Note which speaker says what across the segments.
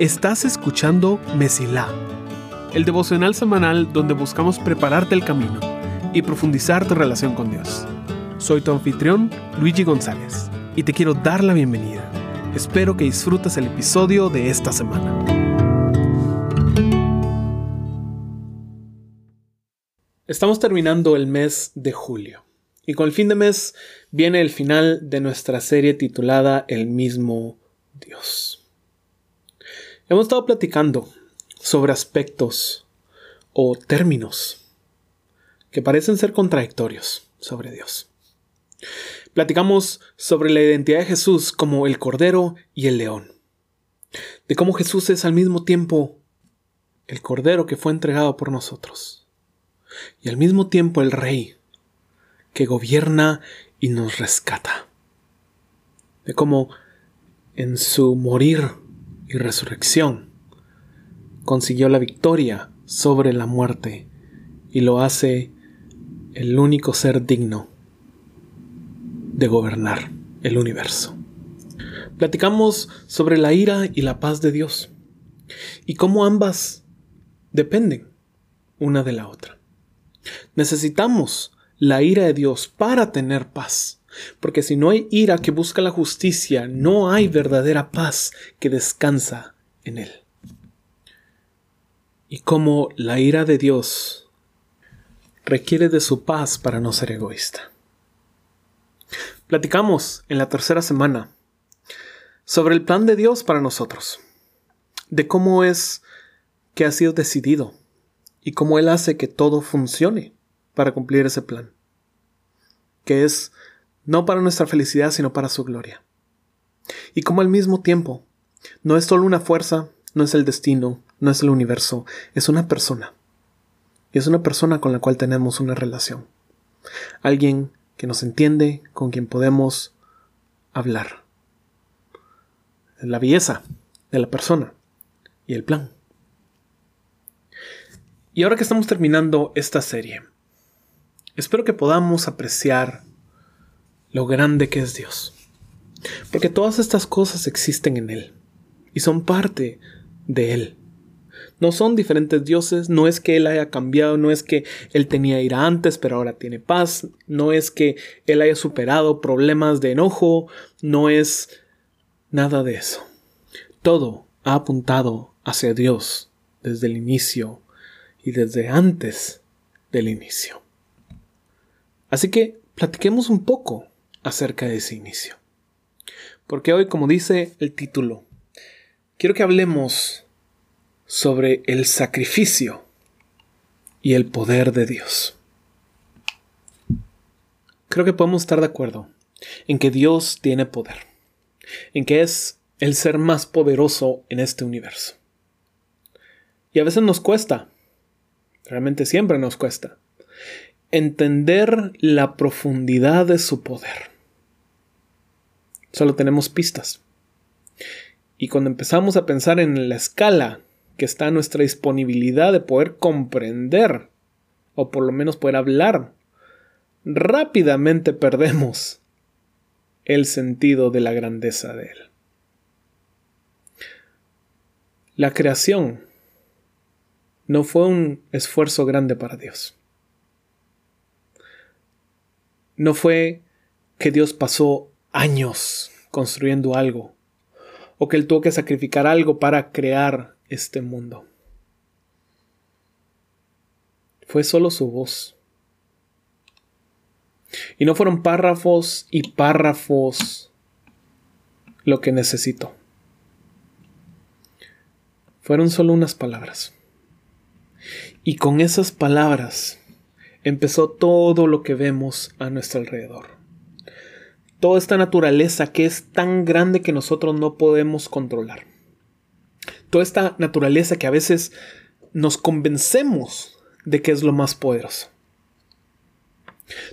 Speaker 1: Estás escuchando Mesilá, el devocional semanal donde buscamos prepararte el camino y profundizar tu relación con Dios. Soy tu anfitrión, Luigi González, y te quiero dar la bienvenida. Espero que disfrutes el episodio de esta semana. Estamos terminando el mes de julio. Y con el fin de mes viene el final de nuestra serie titulada El mismo Dios. Hemos estado platicando sobre aspectos o términos que parecen ser contradictorios sobre Dios. Platicamos sobre la identidad de Jesús como el Cordero y el León. De cómo Jesús es al mismo tiempo el Cordero que fue entregado por nosotros y al mismo tiempo el Rey que gobierna y nos rescata. De cómo en su morir y resurrección consiguió la victoria sobre la muerte y lo hace el único ser digno de gobernar el universo. Platicamos sobre la ira y la paz de Dios y cómo ambas dependen una de la otra. Necesitamos la ira de Dios para tener paz. Porque si no hay ira que busca la justicia, no hay verdadera paz que descansa en él. Y como la ira de Dios requiere de su paz para no ser egoísta. Platicamos en la tercera semana sobre el plan de Dios para nosotros, de cómo es que ha sido decidido y cómo Él hace que todo funcione para cumplir ese plan, que es no para nuestra felicidad, sino para su gloria. Y como al mismo tiempo, no es solo una fuerza, no es el destino, no es el universo, es una persona. Y es una persona con la cual tenemos una relación. Alguien que nos entiende, con quien podemos hablar. La belleza de la persona y el plan. Y ahora que estamos terminando esta serie, Espero que podamos apreciar lo grande que es Dios. Porque todas estas cosas existen en Él y son parte de Él. No son diferentes dioses, no es que Él haya cambiado, no es que Él tenía ira antes pero ahora tiene paz, no es que Él haya superado problemas de enojo, no es nada de eso. Todo ha apuntado hacia Dios desde el inicio y desde antes del inicio. Así que platiquemos un poco acerca de ese inicio. Porque hoy, como dice el título, quiero que hablemos sobre el sacrificio y el poder de Dios. Creo que podemos estar de acuerdo en que Dios tiene poder, en que es el ser más poderoso en este universo. Y a veces nos cuesta, realmente siempre nos cuesta, entender la profundidad de su poder. Solo tenemos pistas. Y cuando empezamos a pensar en la escala que está nuestra disponibilidad de poder comprender, o por lo menos poder hablar, rápidamente perdemos el sentido de la grandeza de Él. La creación no fue un esfuerzo grande para Dios. No fue que Dios pasó años construyendo algo, o que Él tuvo que sacrificar algo para crear este mundo. Fue solo su voz. Y no fueron párrafos y párrafos lo que necesito. Fueron solo unas palabras. Y con esas palabras empezó todo lo que vemos a nuestro alrededor. Toda esta naturaleza que es tan grande que nosotros no podemos controlar. Toda esta naturaleza que a veces nos convencemos de que es lo más poderoso.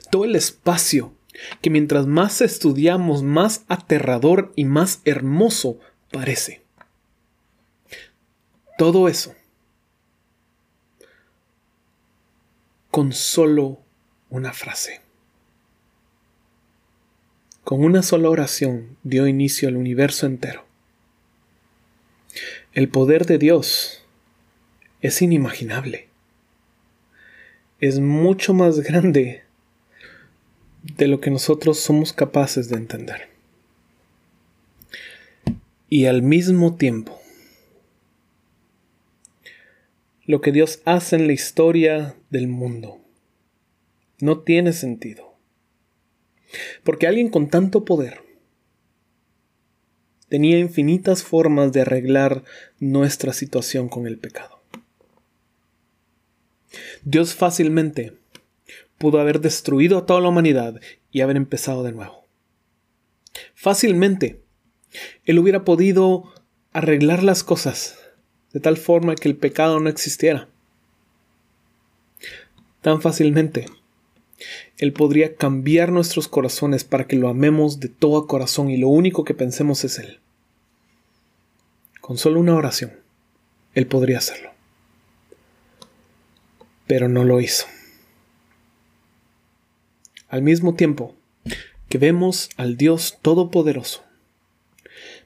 Speaker 1: Todo el espacio que mientras más estudiamos, más aterrador y más hermoso parece. Todo eso con solo una frase. Con una sola oración dio inicio al universo entero. El poder de Dios es inimaginable. Es mucho más grande de lo que nosotros somos capaces de entender. Y al mismo tiempo, lo que Dios hace en la historia del mundo no tiene sentido. Porque alguien con tanto poder tenía infinitas formas de arreglar nuestra situación con el pecado. Dios fácilmente pudo haber destruido a toda la humanidad y haber empezado de nuevo. Fácilmente, Él hubiera podido arreglar las cosas de tal forma que el pecado no existiera. Tan fácilmente, Él podría cambiar nuestros corazones para que lo amemos de todo corazón y lo único que pensemos es Él. Con solo una oración, Él podría hacerlo. Pero no lo hizo. Al mismo tiempo que vemos al Dios Todopoderoso,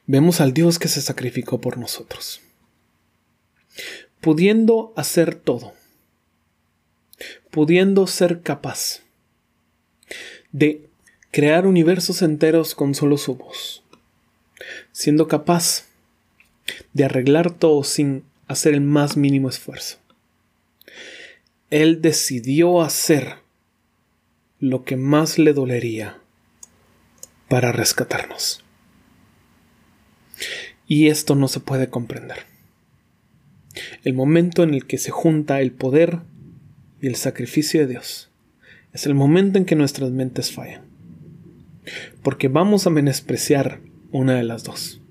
Speaker 1: vemos al Dios que se sacrificó por nosotros. Pudiendo hacer todo, pudiendo ser capaz de crear universos enteros con solo su voz, siendo capaz de arreglar todo sin hacer el más mínimo esfuerzo. Él decidió hacer lo que más le dolería para rescatarnos. Y esto no se puede comprender. El momento en el que se junta el poder y el sacrificio de Dios es el momento en que nuestras mentes fallan. Porque vamos a menospreciar una de las dos.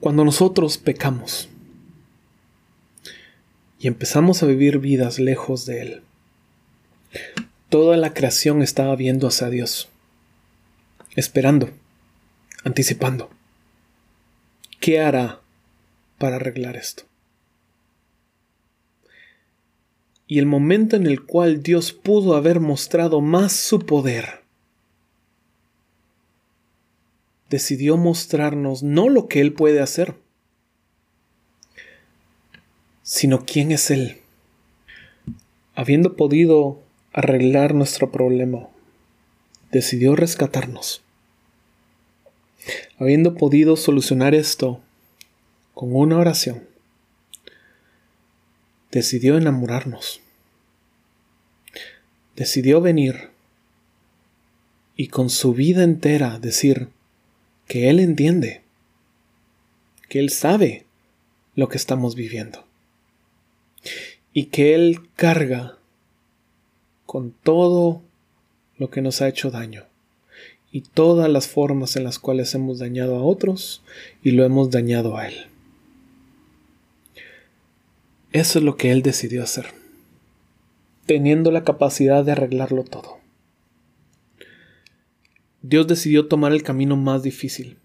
Speaker 1: Cuando nosotros pecamos y empezamos a vivir vidas lejos de Él, toda la creación estaba viendo hacia Dios, esperando, anticipando. ¿Qué hará para arreglar esto? Y el momento en el cual Dios pudo haber mostrado más su poder, decidió mostrarnos no lo que Él puede hacer, sino quién es Él. Habiendo podido arreglar nuestro problema, decidió rescatarnos. Habiendo podido solucionar esto con una oración, decidió enamorarnos. Decidió venir y con su vida entera decir, que Él entiende, que Él sabe lo que estamos viviendo y que Él carga con todo lo que nos ha hecho daño y todas las formas en las cuales hemos dañado a otros y lo hemos dañado a Él. Eso es lo que Él decidió hacer, teniendo la capacidad de arreglarlo todo. Dios decidió tomar el camino más difícil.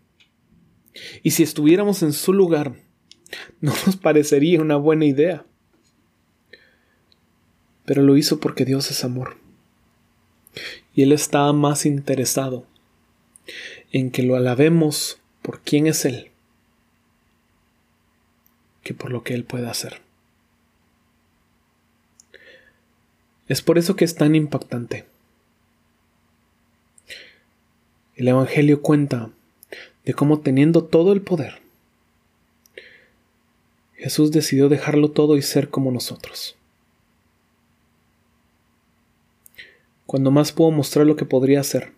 Speaker 1: Y si estuviéramos en su lugar, no nos parecería una buena idea. Pero lo hizo porque Dios es amor. Y Él está más interesado en que lo alabemos por quién es Él que por lo que Él puede hacer. Es por eso que es tan impactante El Evangelio cuenta de cómo teniendo todo el poder, Jesús decidió dejarlo todo y ser como nosotros. Cuando más pudo mostrar lo que podría hacer,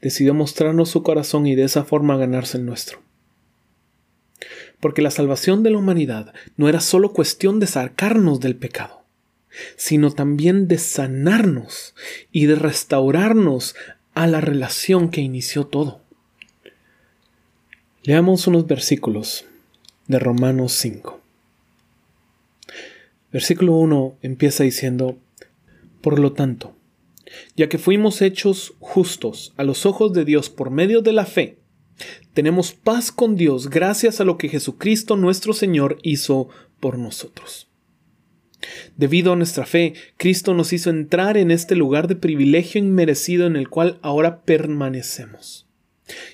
Speaker 1: decidió mostrarnos su corazón y de esa forma ganarse el nuestro. Porque la salvación de la humanidad no era solo cuestión de sacarnos del pecado, sino también de sanarnos y de restaurarnos a la relación que inició todo. Leamos unos versículos de Romanos 5. Versículo 1 empieza diciendo, Por lo tanto, ya que fuimos hechos justos a los ojos de Dios por medio de la fe, tenemos paz con Dios gracias a lo que Jesucristo nuestro Señor hizo por nosotros. Debido a nuestra fe, Cristo nos hizo entrar en este lugar de privilegio inmerecido en el cual ahora permanecemos.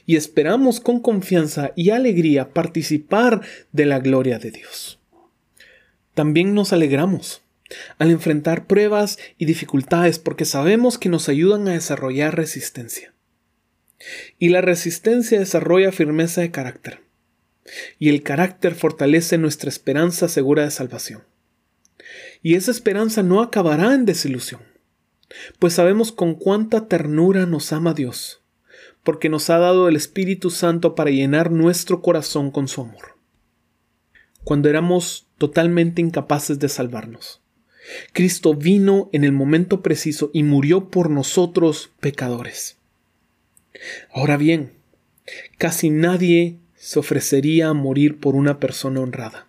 Speaker 1: y esperamos con confianza y alegría participar de la gloria de Dios. También nos alegramos al enfrentar pruebas y dificultades porque sabemos que nos ayudan a desarrollar resistencia. Y la resistencia desarrolla firmeza de carácter. Y el carácter fortalece nuestra esperanza segura de salvación. Y esa esperanza no acabará en desilusión, pues sabemos con cuánta ternura nos ama Dios, porque nos ha dado el Espíritu Santo para llenar nuestro corazón con su amor. Cuando éramos totalmente incapaces de salvarnos, Cristo vino en el momento preciso y murió por nosotros pecadores. Ahora bien, casi nadie se ofrecería a morir por una persona honrada,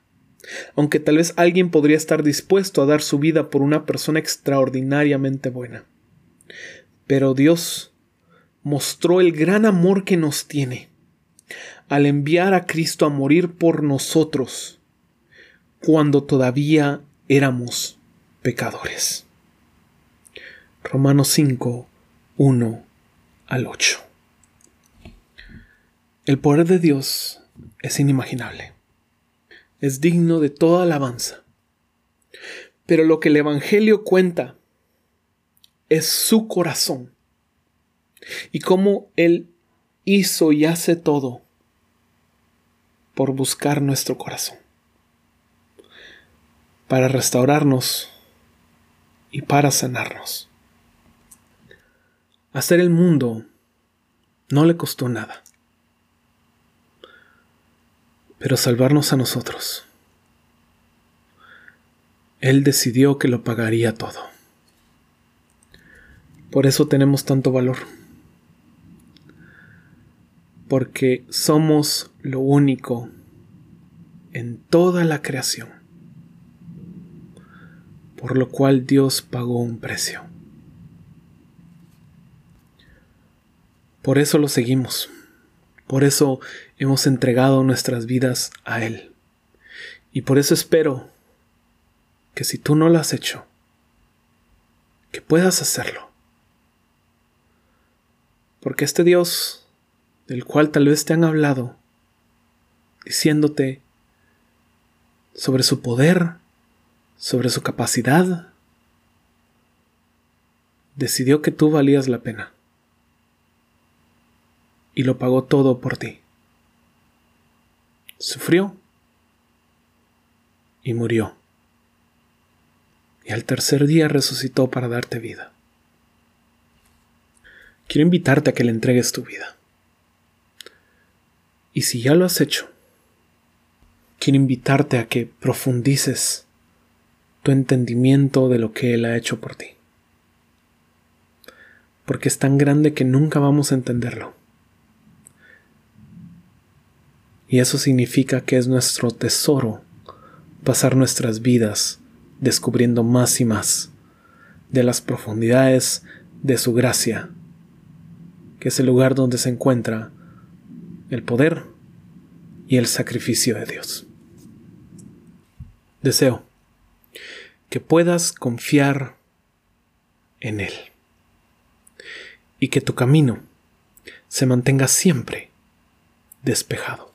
Speaker 1: aunque tal vez alguien podría estar dispuesto a dar su vida por una persona extraordinariamente buena. Pero Dios mostró el gran amor que nos tiene al enviar a Cristo a morir por nosotros cuando todavía éramos pecadores. Romanos 5, 1 al 8. El poder de Dios es inimaginable. Es digno de toda alabanza. Pero lo que el Evangelio cuenta es su corazón y cómo Él hizo y hace todo por buscar nuestro corazón, para restaurarnos y para sanarnos. Hacer el mundo no le costó nada pero salvarnos a nosotros. Él decidió que lo pagaría todo. Por eso tenemos tanto valor. Porque somos lo único en toda la creación. Por lo cual Dios pagó un precio. Por eso lo seguimos. Por eso hemos entregado nuestras vidas a Él. Y por eso espero que si tú no lo has hecho, que puedas hacerlo. Porque este Dios, del cual tal vez te han hablado, diciéndote sobre su poder, sobre su capacidad, decidió que tú valías la pena y lo pagó todo por ti. Sufrió y murió. Y al tercer día resucitó para darte vida. Quiero invitarte a que le entregues tu vida. Y si ya lo has hecho, quiero invitarte a que profundices tu entendimiento de lo que Él ha hecho por ti. Porque es tan grande que nunca vamos a entenderlo. Y eso significa que es nuestro tesoro pasar nuestras vidas descubriendo más y más de las profundidades de su gracia, que es el lugar donde se encuentra el poder y el sacrificio de Dios. Deseo que puedas confiar en Él y que tu camino se mantenga siempre despejado.